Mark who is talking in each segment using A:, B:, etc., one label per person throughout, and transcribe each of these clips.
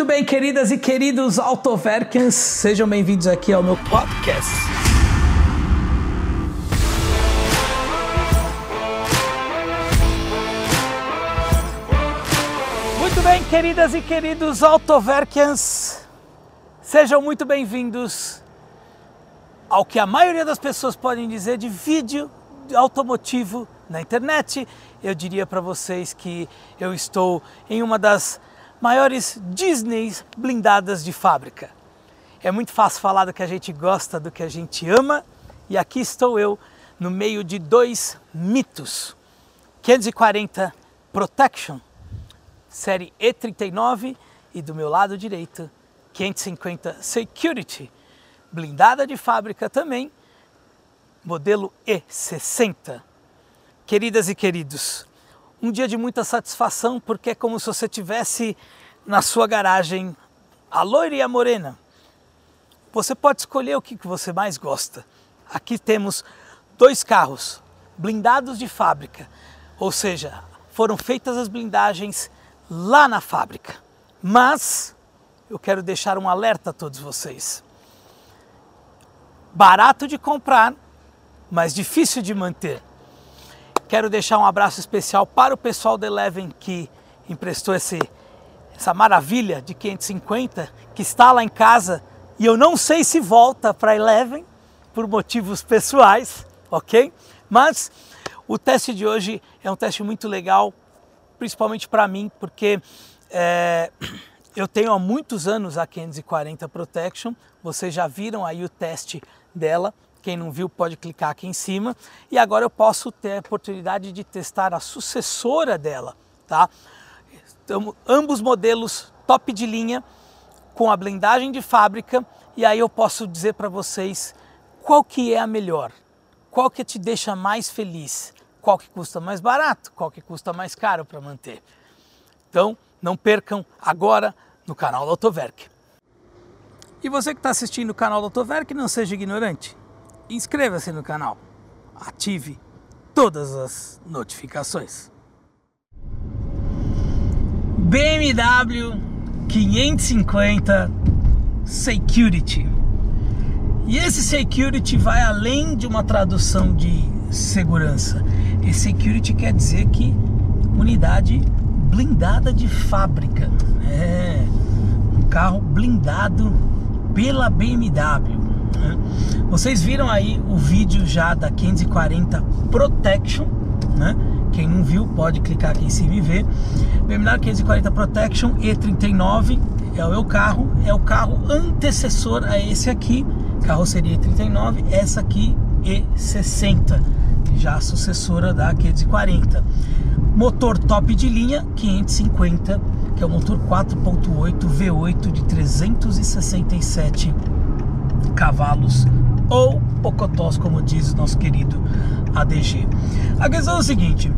A: Muito bem, queridas e queridos Autoverkens, sejam bem-vindos aqui ao meu podcast. Muito bem, queridas e queridos Autoverkens, sejam muito bem-vindos ao que a maioria das pessoas podem dizer de vídeo automotivo na internet. Eu diria para vocês que eu estou em uma das maiores Disneys blindadas de fábrica. É muito fácil falar do que a gente gosta, do que a gente ama, e aqui estou eu no meio de dois mitos. 540 Protection, série E39, e do meu lado direito, 550 Security, blindada de fábrica também, modelo E60. Queridas e queridos, um dia de muita satisfação porque é como se você tivesse na sua garagem a loira e a morena. Você pode escolher o que você mais gosta. Aqui temos dois carros blindados de fábrica, ou seja, foram feitas as blindagens lá na fábrica. Mas eu quero deixar um alerta a todos vocês. Barato de comprar, mas difícil de manter. Quero deixar um abraço especial para o pessoal da Eleven que emprestou esse, essa maravilha de 550 que está lá em casa. E eu não sei se volta para Eleven por motivos pessoais, ok? Mas o teste de hoje é um teste muito legal, principalmente para mim, porque é, eu tenho há muitos anos a 540 Protection, vocês já viram aí o teste dela, quem não viu pode clicar aqui em cima. E agora eu posso ter a oportunidade de testar a sucessora dela, tá? Então, ambos modelos top de linha com a blindagem de fábrica e aí eu posso dizer para vocês qual que é a melhor, qual que te deixa mais feliz, qual que custa mais barato, qual que custa mais caro para manter. Então, não percam agora no canal do Autoverk. E você que está assistindo o canal do Autoverk, não seja ignorante inscreva-se no canal, ative todas as notificações. BMW 550 Security. E esse security vai além de uma tradução de segurança. Esse security quer dizer que unidade blindada de fábrica. É um carro blindado pela BMW. Né? Vocês viram aí o vídeo já da 540 Protection, né? Quem não viu pode clicar aqui em cima e ver. BMW 540 Protection E39 é o meu carro, é o carro antecessor a esse aqui, carroceria E39, essa aqui E60, já sucessora da 540. Motor top de linha 550, que é o motor 4.8 V8 de 367 cavalos ou pocotós, como diz nosso querido ADG. A questão é o seguinte: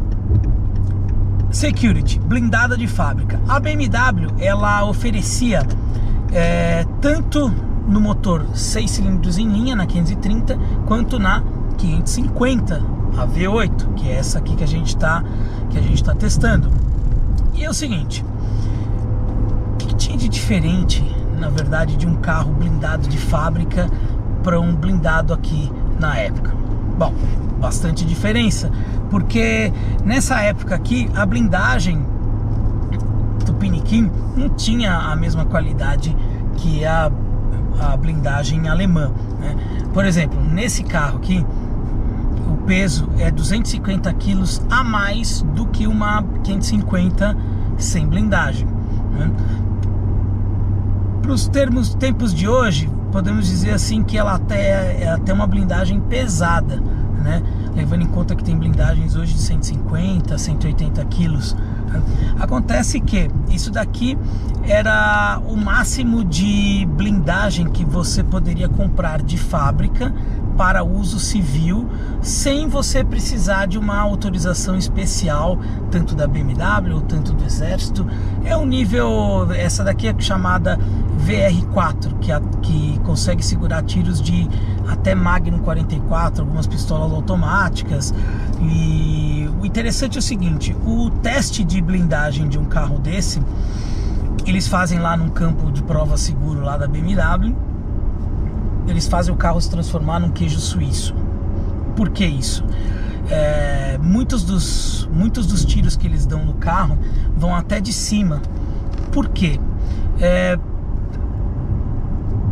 A: security, blindada de fábrica. A BMW ela oferecia é, tanto no motor 6 cilindros em linha na 530 quanto na 550 a V8, que é essa aqui que a gente está que a gente está testando. E é o seguinte, o que, que tinha de diferente na verdade, de um carro blindado de fábrica para um blindado aqui na época. Bom, bastante diferença, porque nessa época aqui a blindagem do Piniquim não tinha a mesma qualidade que a, a blindagem alemã. Né? Por exemplo, nesse carro aqui, o peso é 250 quilos a mais do que uma 550 sem blindagem. Né? Para os termos tempos de hoje, podemos dizer assim que ela até é até uma blindagem pesada, né? Levando em conta que tem blindagens hoje de 150, 180 quilos. Acontece que isso daqui era o máximo de blindagem que você poderia comprar de fábrica para uso civil, sem você precisar de uma autorização especial, tanto da BMW ou tanto do Exército. É um nível, essa daqui é chamada VR4, que, a, que consegue segurar tiros de até Magnum 44, algumas pistolas automáticas. E o interessante é o seguinte: o teste de blindagem de um carro desse eles fazem lá num campo de prova seguro lá da BMW, eles fazem o carro se transformar num queijo suíço. Por que isso? É, muitos, dos, muitos dos tiros que eles dão no carro vão até de cima. Por quê? É,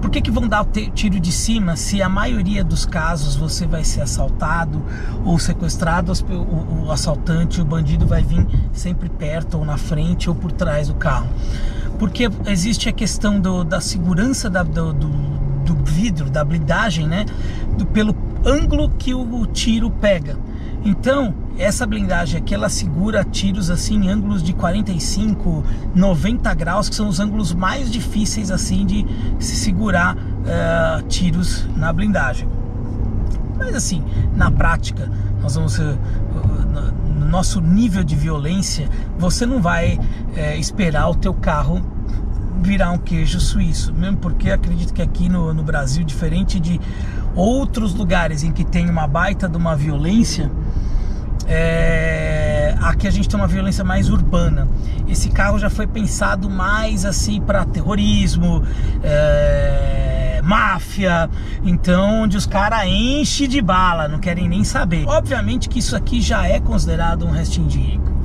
A: por que, que vão dar o tiro de cima se a maioria dos casos você vai ser assaltado ou sequestrado, o, o assaltante, o bandido vai vir sempre perto ou na frente ou por trás do carro? Porque existe a questão do, da segurança da, do, do, do, vidro, da blindagem, né? Do, pelo ângulo que o tiro pega. Então, essa blindagem aqui, ela segura tiros assim em ângulos de 45, 90 graus, que são os ângulos mais difíceis assim de se segurar uh, tiros na blindagem. Mas assim, na prática, nós vamos uh, no nosso nível de violência, você não vai uh, esperar o teu carro virar um queijo suíço, mesmo porque acredito que aqui no, no Brasil, diferente de outros lugares em que tem uma baita de uma violência, é, aqui a gente tem uma violência mais urbana. Esse carro já foi pensado mais assim para terrorismo, é, máfia, então onde os caras enchem de bala, não querem nem saber. Obviamente que isso aqui já é considerado um resting vehicle.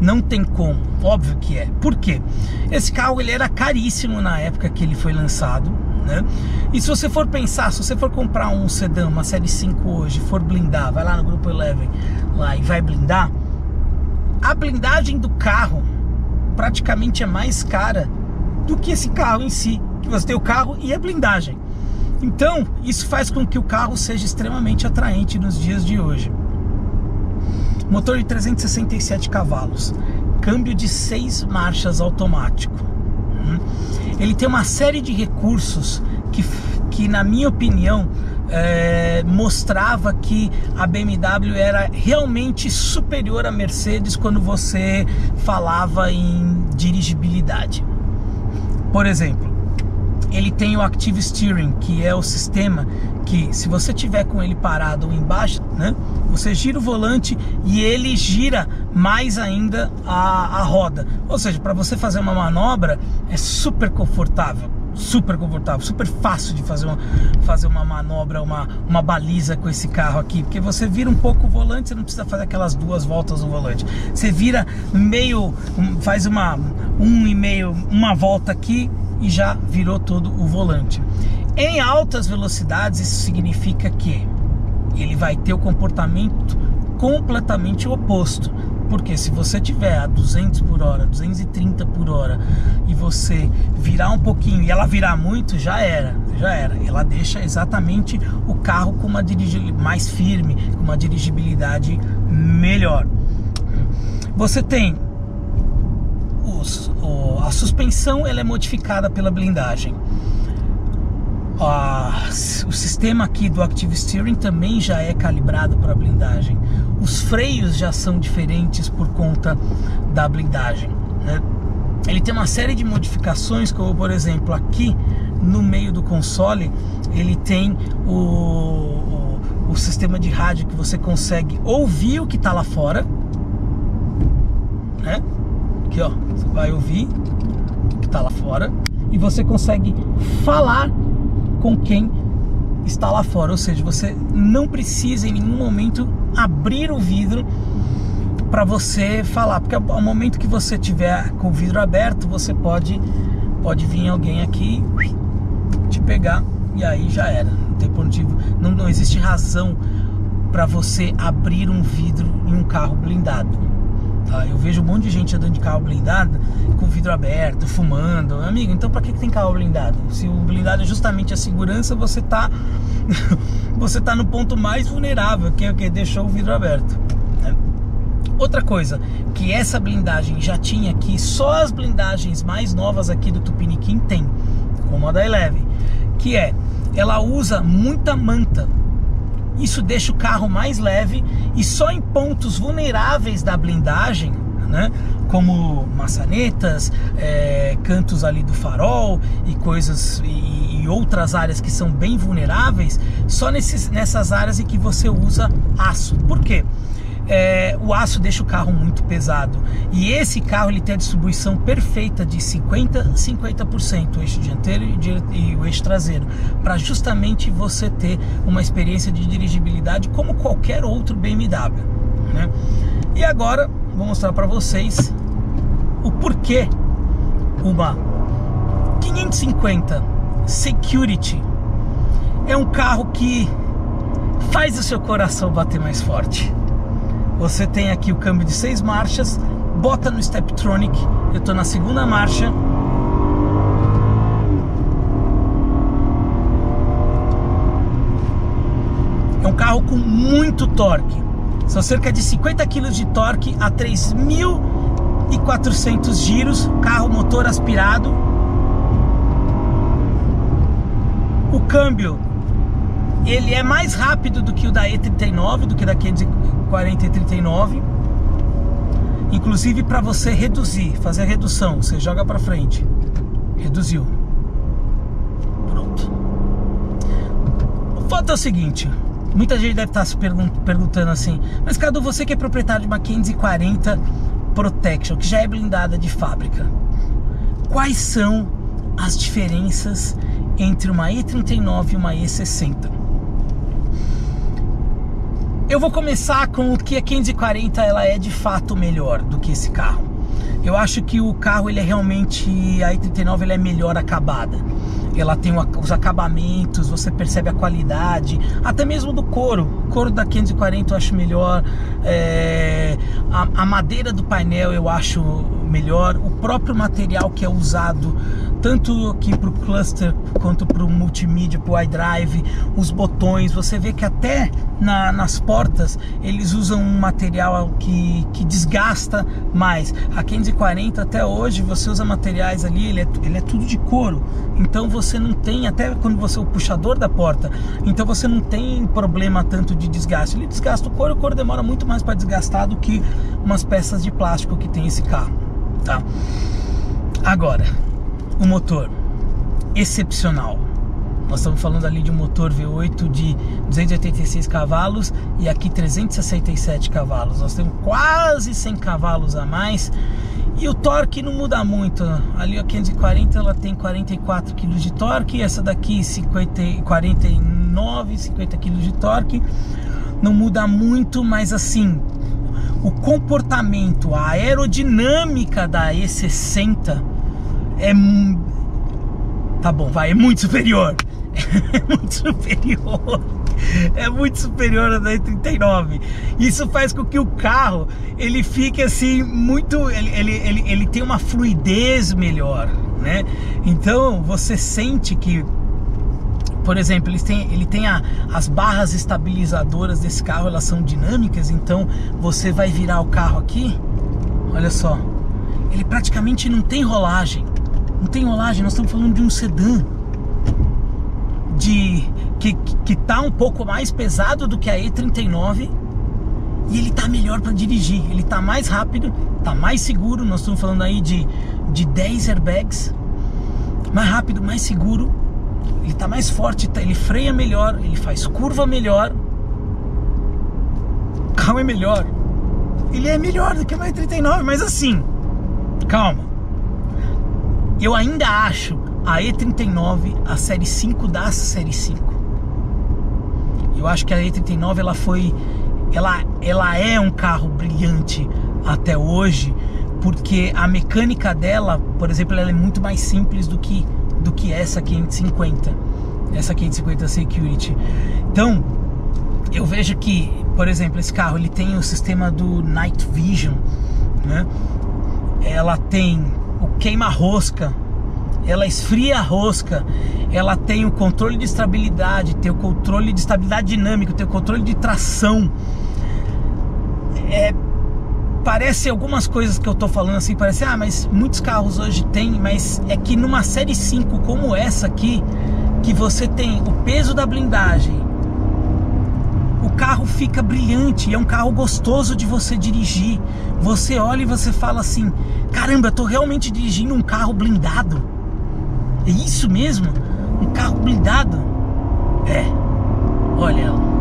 A: Não tem como, óbvio que é. Por quê? Esse carro ele era caríssimo na época que ele foi lançado né? E se você for pensar, se você for comprar um sedã, uma série 5 hoje, for blindar, vai lá no grupo Eleven lá e vai blindar, a blindagem do carro praticamente é mais cara do que esse carro em si, que você tem o carro e a blindagem. Então, isso faz com que o carro seja extremamente atraente nos dias de hoje. Motor de 367 cavalos, câmbio de 6 marchas automático. Hum? ele tem uma série de recursos que, que na minha opinião, é, mostrava que a BMW era realmente superior à Mercedes quando você falava em dirigibilidade. Por exemplo, ele tem o Active Steering, que é o sistema que, se você tiver com ele parado ou embaixo, né, você gira o volante e ele gira mais ainda a, a roda. Ou seja, para você fazer uma manobra é super confortável super confortável, super fácil de fazer uma, fazer uma manobra, uma, uma baliza com esse carro aqui, porque você vira um pouco o volante, você não precisa fazer aquelas duas voltas no volante. Você vira meio, faz uma um e meio, uma volta aqui e já virou todo o volante. Em altas velocidades, isso significa que ele vai ter o comportamento completamente oposto. Porque se você tiver a 200 por hora, 230 por hora e você virar um pouquinho e ela virar muito, já era, já era. Ela deixa exatamente o carro com uma dirigibilidade mais firme, com uma dirigibilidade melhor. Você tem os, o, a suspensão ela é modificada pela blindagem. O sistema aqui do Active Steering também já é calibrado para blindagem. Os freios já são diferentes por conta da blindagem. Né? Ele tem uma série de modificações, como por exemplo aqui no meio do console ele tem o, o, o sistema de rádio que você consegue ouvir o que está lá fora, né? Aqui, ó, você vai ouvir o que está lá fora e você consegue falar com quem está lá fora, ou seja, você não precisa em nenhum momento abrir o vidro para você falar, porque ao momento que você tiver com o vidro aberto, você pode pode vir alguém aqui te pegar e aí já era. Não tem motivo, não, não existe razão para você abrir um vidro em um carro blindado. Tá? Eu vejo um monte de gente andando de carro blindado com vidro aberto, fumando. Amigo, então para que, que tem carro blindado? Se o blindado é justamente a segurança, você tá você tá no ponto mais vulnerável, que é o que deixou o vidro aberto. Né? Outra coisa que essa blindagem já tinha aqui, só as blindagens mais novas aqui do Tupiniquim tem, como a da Eleve, que é ela usa muita manta isso deixa o carro mais leve e só em pontos vulneráveis da blindagem, né, como maçanetas, é, cantos ali do farol e coisas e, e, outras áreas que são bem vulneráveis, só nesses, nessas áreas em que você usa aço. Por quê? É, o aço deixa o carro muito pesado. E esse carro ele tem a distribuição perfeita de 50 50% o eixo dianteiro e o eixo traseiro, para justamente você ter uma experiência de dirigibilidade como qualquer outro BMW. Né? E agora vou mostrar para vocês o porquê uma 550 Security é um carro que faz o seu coração bater mais forte. Você tem aqui o câmbio de seis marchas, bota no Steptronic, eu estou na segunda marcha. É um carro com muito torque. São cerca de 50 kg de torque a 3.400 giros, carro motor aspirado. O câmbio ele é mais rápido do que o da E39, do que da 540 e 39. Inclusive para você reduzir, fazer a redução, você joga para frente. Reduziu. Pronto. O fato é o seguinte, muita gente deve estar se perguntando assim, mas Cadu, você que é proprietário de uma 540 Protection, que já é blindada de fábrica, quais são as diferenças entre uma E39 e uma E60? Eu vou começar com o que a 540 ela é de fato melhor do que esse carro. Eu acho que o carro ele é realmente a i39 ele é melhor acabada. Ela tem os acabamentos, você percebe a qualidade, até mesmo do couro. O couro da 540 eu acho melhor. É, a, a madeira do painel eu acho melhor. O próprio material que é usado tanto aqui para o cluster quanto para o multimídia, para o iDrive, os botões, você vê que até na, nas portas eles usam um material que, que desgasta mais. A 540 até hoje você usa materiais ali, ele é, ele é tudo de couro, então você não tem, até quando você é o puxador da porta, então você não tem problema tanto de desgaste. Ele desgasta o couro, o couro demora muito mais para desgastar do que umas peças de plástico que tem esse carro, tá? Agora, o motor excepcional. Nós estamos falando ali de um motor V8 de 286 cavalos e aqui 367 cavalos. Nós temos quase 100 cavalos a mais e o torque não muda muito. Ali a 540 ela tem 44 kg de torque, essa daqui 50, 49, 50 kg de torque. Não muda muito, mas assim, o comportamento, a aerodinâmica da E60 é. Tá bom, vai, é muito superior. É muito superior. É muito superior a da E39. Isso faz com que o carro ele fique assim muito. Ele, ele, ele, ele tem uma fluidez melhor, né? Então você sente que por exemplo, ele tem, ele tem a, as barras estabilizadoras desse carro, elas são dinâmicas, então você vai virar o carro aqui, olha só, ele praticamente não tem rolagem. Não tem rolagem, nós estamos falando de um sedã de que, que tá um pouco mais pesado do que a E39 e ele tá melhor para dirigir, ele tá mais rápido, tá mais seguro, nós estamos falando aí de, de 10 airbags, mais rápido, mais seguro, ele tá mais forte, tá, ele freia melhor, ele faz curva melhor, carro é melhor, ele é melhor do que a E39, mas assim, calma, eu ainda acho a E39 a série 5 da série 5. Eu acho que a E39 ela foi ela ela é um carro brilhante até hoje, porque a mecânica dela, por exemplo, ela é muito mais simples do que do que essa 550. Essa 550 Security. Então, eu vejo que, por exemplo, esse carro ele tem o sistema do Night Vision, né? Ela tem o queima-rosca, ela esfria a rosca, ela tem o controle de estabilidade, tem o controle de estabilidade dinâmica, tem o controle de tração. É, parece algumas coisas que eu tô falando assim, parece, ah, mas muitos carros hoje tem, mas é que numa série 5 como essa aqui, que você tem o peso da blindagem, o carro fica brilhante, é um carro gostoso de você dirigir. Você olha e você fala assim: caramba, eu tô realmente dirigindo um carro blindado. É isso mesmo? Um carro blindado? É. Olha.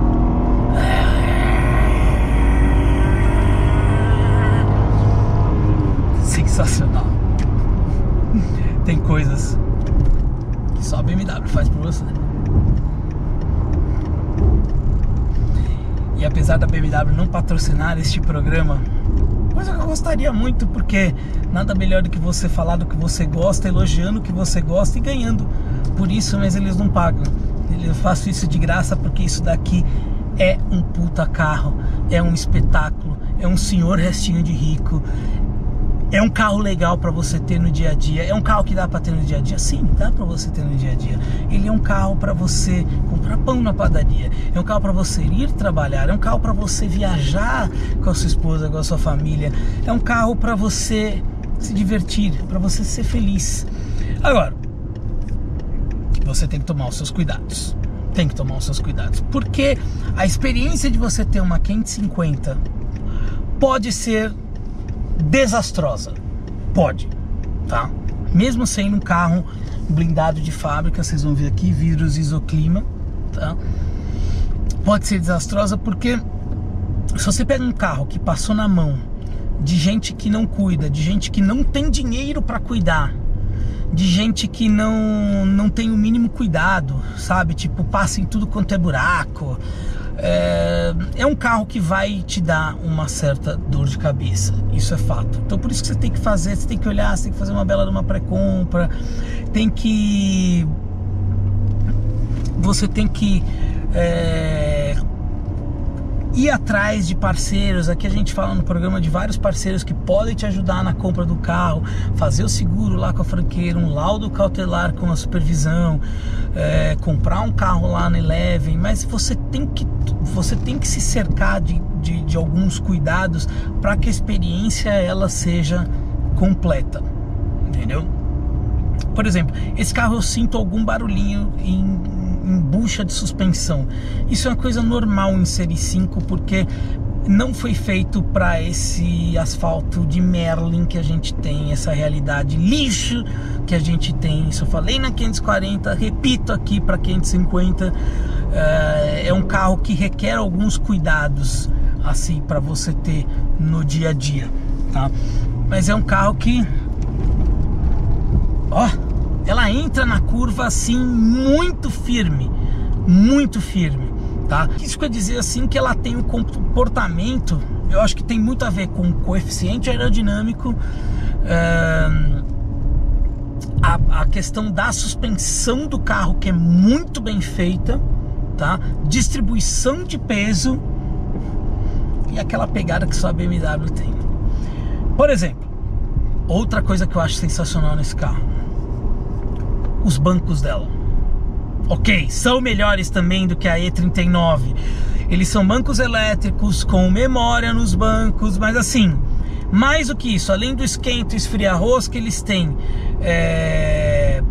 A: Sensacional. Tem coisas que só a BMW faz por você. E apesar da BMW não patrocinar este programa, coisa que eu gostaria muito, porque nada melhor do que você falar do que você gosta, elogiando o que você gosta e ganhando por isso, mas eles não pagam. Eu faço isso de graça porque isso daqui é um puta carro, é um espetáculo, é um senhor restinho de rico, é um carro legal para você ter no dia a dia. É um carro que dá para ter no dia a dia? Sim, dá para você ter no dia a dia. Ele é um carro para você comprar pão na padaria. É um carro para você ir trabalhar. É um carro para você viajar com a sua esposa, com a sua família. É um carro para você se divertir, para você ser feliz. Agora, você tem que tomar os seus cuidados. Tem que tomar os seus cuidados. Porque a experiência de você ter uma 550 pode ser desastrosa. Pode, tá? Mesmo sendo um carro blindado de fábrica, vocês vão ver aqui, vidros isoclima, tá? Pode ser desastrosa porque se você pega um carro que passou na mão de gente que não cuida, de gente que não tem dinheiro para cuidar, de gente que não, não tem o mínimo cuidado, sabe? Tipo, passa em tudo quanto é buraco, é, é, um carro que vai te dar uma certa dor de cabeça, isso é fato. Então por isso que você tem que fazer, você tem que olhar, você tem que fazer uma bela de uma pré-compra, tem que você tem que é, ir atrás de parceiros. Aqui a gente fala no programa de vários parceiros que podem te ajudar na compra do carro, fazer o seguro lá com a franqueira, um laudo cautelar com a supervisão, é, comprar um carro lá na Eleven. Mas você tem que, você tem que se cercar de, de, de alguns cuidados para que a experiência ela seja completa, entendeu? Por exemplo, esse carro eu sinto algum barulhinho em bucha de suspensão. Isso é uma coisa normal em Série 5 porque não foi feito para esse asfalto de Merlin que a gente tem, essa realidade lixo que a gente tem. Isso eu falei na 540, repito aqui para 550. É, é um carro que requer alguns cuidados assim para você ter no dia a dia, tá? Mas é um carro que ó, ela entra na curva assim muito firme, muito firme, tá? Isso quer dizer assim que ela tem um comportamento, eu acho que tem muito a ver com o coeficiente aerodinâmico, é, a, a questão da suspensão do carro que é muito bem feita, tá? Distribuição de peso e aquela pegada que só a BMW tem. Por exemplo, outra coisa que eu acho sensacional nesse carro os bancos dela. Ok, são melhores também do que a E39. Eles são bancos elétricos com memória nos bancos, mas assim, mais do que isso, além do esquento e esfriar rosca, eles têm é,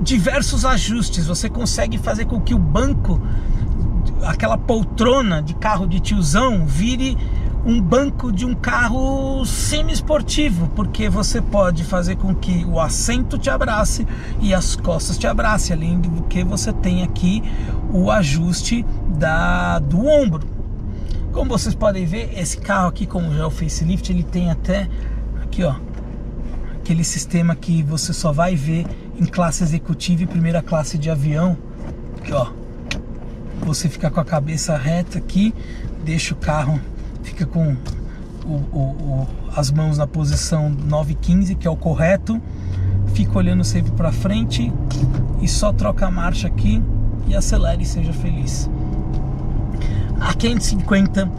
A: diversos ajustes. Você consegue fazer com que o banco, aquela poltrona de carro de tiozão, vire um banco de um carro semi-esportivo, porque você pode fazer com que o assento te abrace e as costas te abracem, além do que você tem aqui o ajuste da, do ombro. Como vocês podem ver, esse carro aqui, como já é o facelift, ele tem até aqui, ó, aquele sistema que você só vai ver em classe executiva e primeira classe de avião. Aqui, ó, você fica com a cabeça reta aqui, deixa o carro fica com o, o, o, as mãos na posição 915, que é o correto, fica olhando sempre para frente e só troca a marcha aqui e acelere e seja feliz. A 550,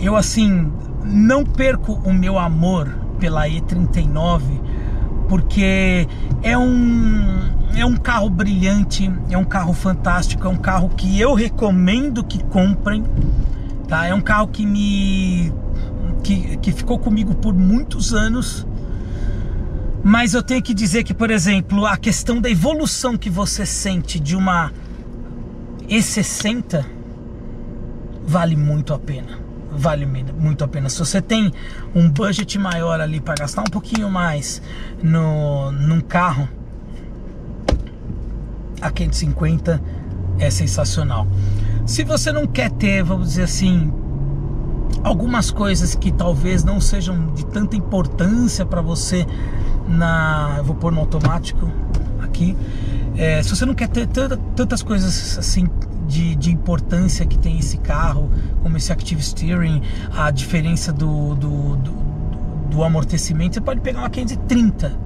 A: eu assim não perco o meu amor pela E39 porque é um é um carro brilhante, é um carro fantástico, é um carro que eu recomendo que comprem Tá? É um carro que me que, que ficou comigo por muitos anos. Mas eu tenho que dizer que, por exemplo, a questão da evolução que você sente de uma E60 vale muito a pena. Vale muito a pena. Se você tem um budget maior ali para gastar um pouquinho mais no, num carro, a 550 é sensacional. Se você não quer ter, vamos dizer assim, algumas coisas que talvez não sejam de tanta importância para você na eu vou pôr no automático aqui é, se você não quer ter tantas coisas assim de, de, importância que tem esse carro como esse active steering a diferença do, do, do, do amortecimento você pode pegar uma 530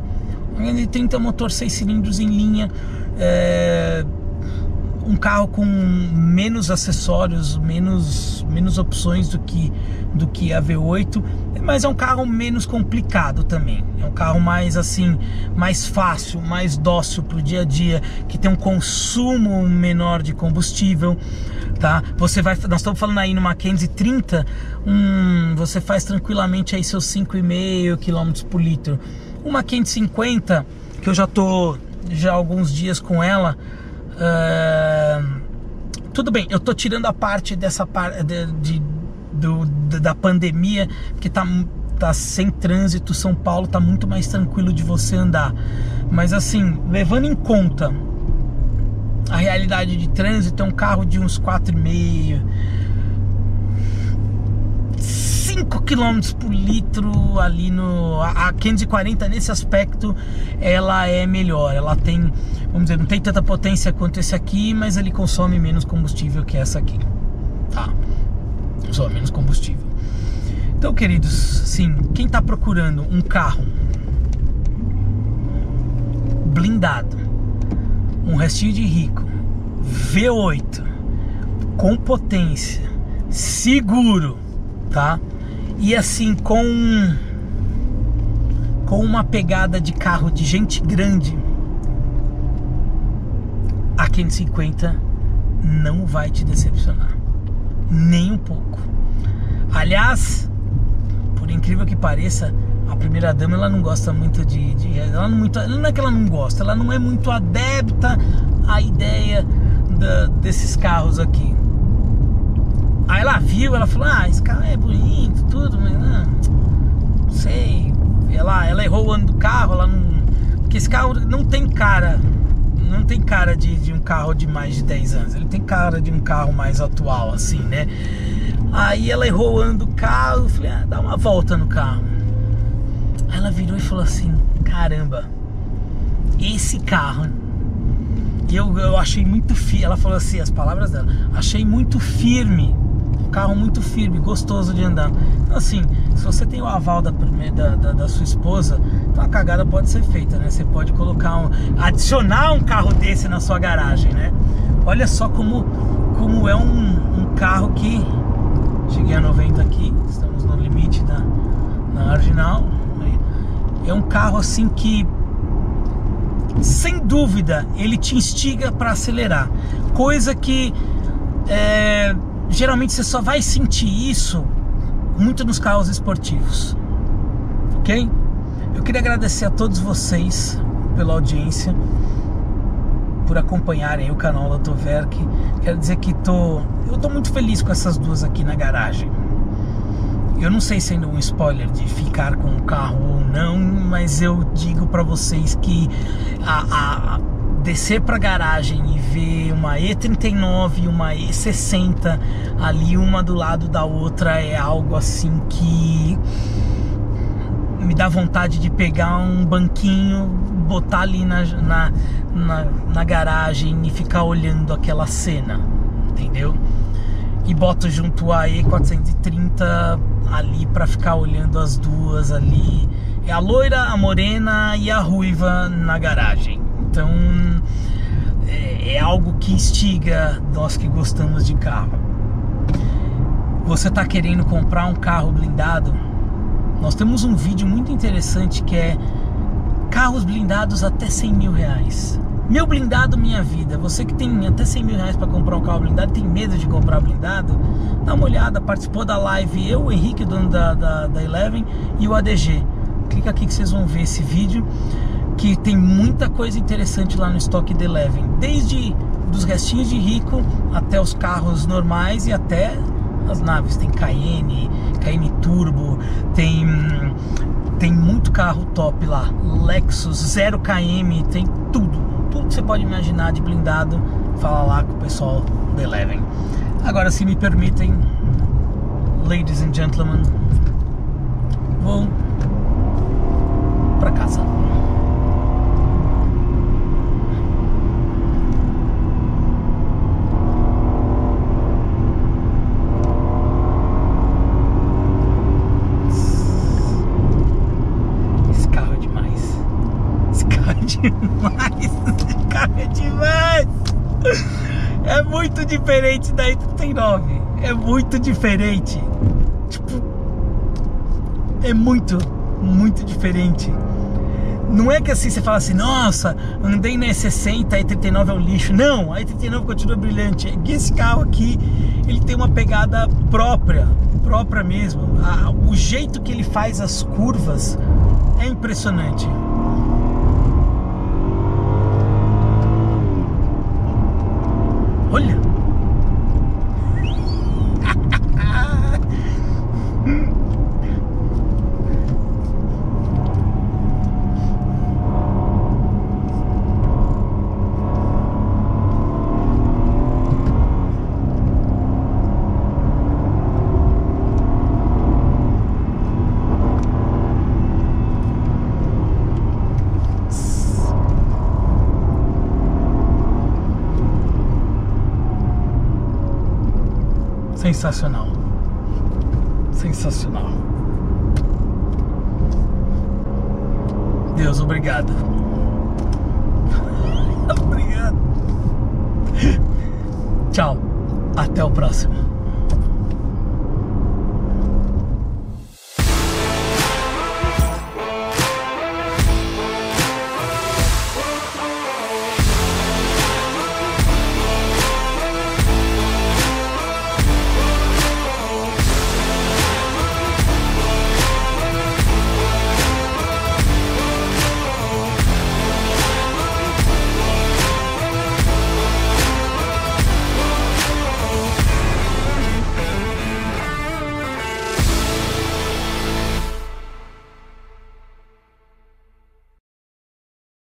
A: uma 530 motor 6 cilindros em linha é, um carro com menos acessórios, menos, menos opções do que, do que a V8, mas é um carro menos complicado também. É um carro mais assim, mais fácil, mais dócil para o dia a dia, que tem um consumo menor de combustível, tá? Você vai, nós estamos falando aí numa 530, um, você faz tranquilamente aí seus 5,5 km por litro. Uma 550, que eu já tô já há alguns dias com ela, Tudo bem, eu tô tirando a parte dessa parte de, de, do, da pandemia, que tá, tá sem trânsito, São Paulo tá muito mais tranquilo de você andar. Mas assim, levando em conta a realidade de trânsito, é um carro de uns 4,5 5 km por litro ali no a 540 nesse aspecto ela é melhor. Ela tem vamos dizer não tem tanta potência quanto esse aqui mas ele consome menos combustível que essa aqui tá? Consome menos combustível. Então queridos sim quem está procurando um carro blindado um restinho de rico V8 com potência seguro tá e assim com com uma pegada de carro de gente grande, a 550 não vai te decepcionar, nem um pouco. Aliás, por incrível que pareça, a primeira dama ela não gosta muito de, de ela não muito, não é que ela não gosta, ela não é muito adepta à ideia da, desses carros aqui. Aí ela viu, ela falou, ah, esse carro é bonito, tudo, mas não, não sei. Ela, ela errou o ano do carro, ela não. Porque esse carro não tem cara. Não tem cara de, de um carro de mais de 10 anos. Ele tem cara de um carro mais atual, assim, né? Aí ela errou o carro, falei, ah, dá uma volta no carro. Aí ela virou e falou assim, caramba, esse carro eu, eu achei muito firme. Ela falou assim, as palavras dela, achei muito firme carro muito firme, gostoso de andar. Então, assim, se você tem o aval da, da, da, da, sua esposa, então a cagada pode ser feita, né? Você pode colocar um, adicionar um carro desse na sua garagem, né? Olha só como, como é um, um carro que cheguei a 90 aqui, estamos no limite da na marginal. É um carro assim que sem dúvida ele te instiga para acelerar, coisa que é, geralmente você só vai sentir isso muito nos carros esportivos, ok? Queria agradecer a todos vocês pela audiência, por acompanharem o canal da Toverk. Quero dizer que tô, eu tô muito feliz com essas duas aqui na garagem. Eu não sei sendo um spoiler de ficar com o carro ou não, mas eu digo para vocês que a, a descer para a garagem e ver uma E39 e uma E60 ali uma do lado da outra é algo assim que me dá vontade de pegar um banquinho, botar ali na, na, na, na garagem e ficar olhando aquela cena, entendeu? E boto junto a E430 ali para ficar olhando as duas ali. É a loira, a morena e a ruiva na garagem. Então é, é algo que instiga nós que gostamos de carro. Você está querendo comprar um carro blindado? Nós temos um vídeo muito interessante que é carros blindados até 100 mil reais. Meu blindado, minha vida. Você que tem até 100 mil reais para comprar um carro blindado, tem medo de comprar blindado? Dá uma olhada, participou da live eu, o Henrique, dono da, da, da Eleven, e o ADG. Clica aqui que vocês vão ver esse vídeo que tem muita coisa interessante lá no estoque da Eleven, desde dos restinhos de rico até os carros normais e até as naves. Tem Cayenne, Cayenne Turbo, tem tem muito carro top lá, Lexus, 0 km, tem tudo, tudo que você pode imaginar de blindado. Fala lá com o pessoal da Eleven. Agora, se me permitem, ladies and gentlemen, vou para casa. Esse carro é demais. Esse carro é demais. Esse carro é demais. É muito diferente da E39. É muito diferente. Tipo, é muito, muito diferente. Não é que assim você fala assim, nossa, andei na E60, a E39 é um lixo. Não, a E39 continua brilhante. Que esse carro aqui, ele tem uma pegada própria, própria mesmo. o jeito que ele faz as curvas é impressionante. Olha! Sensacional. Sensacional. Deus, obrigado. obrigado. Tchau. Até o próximo.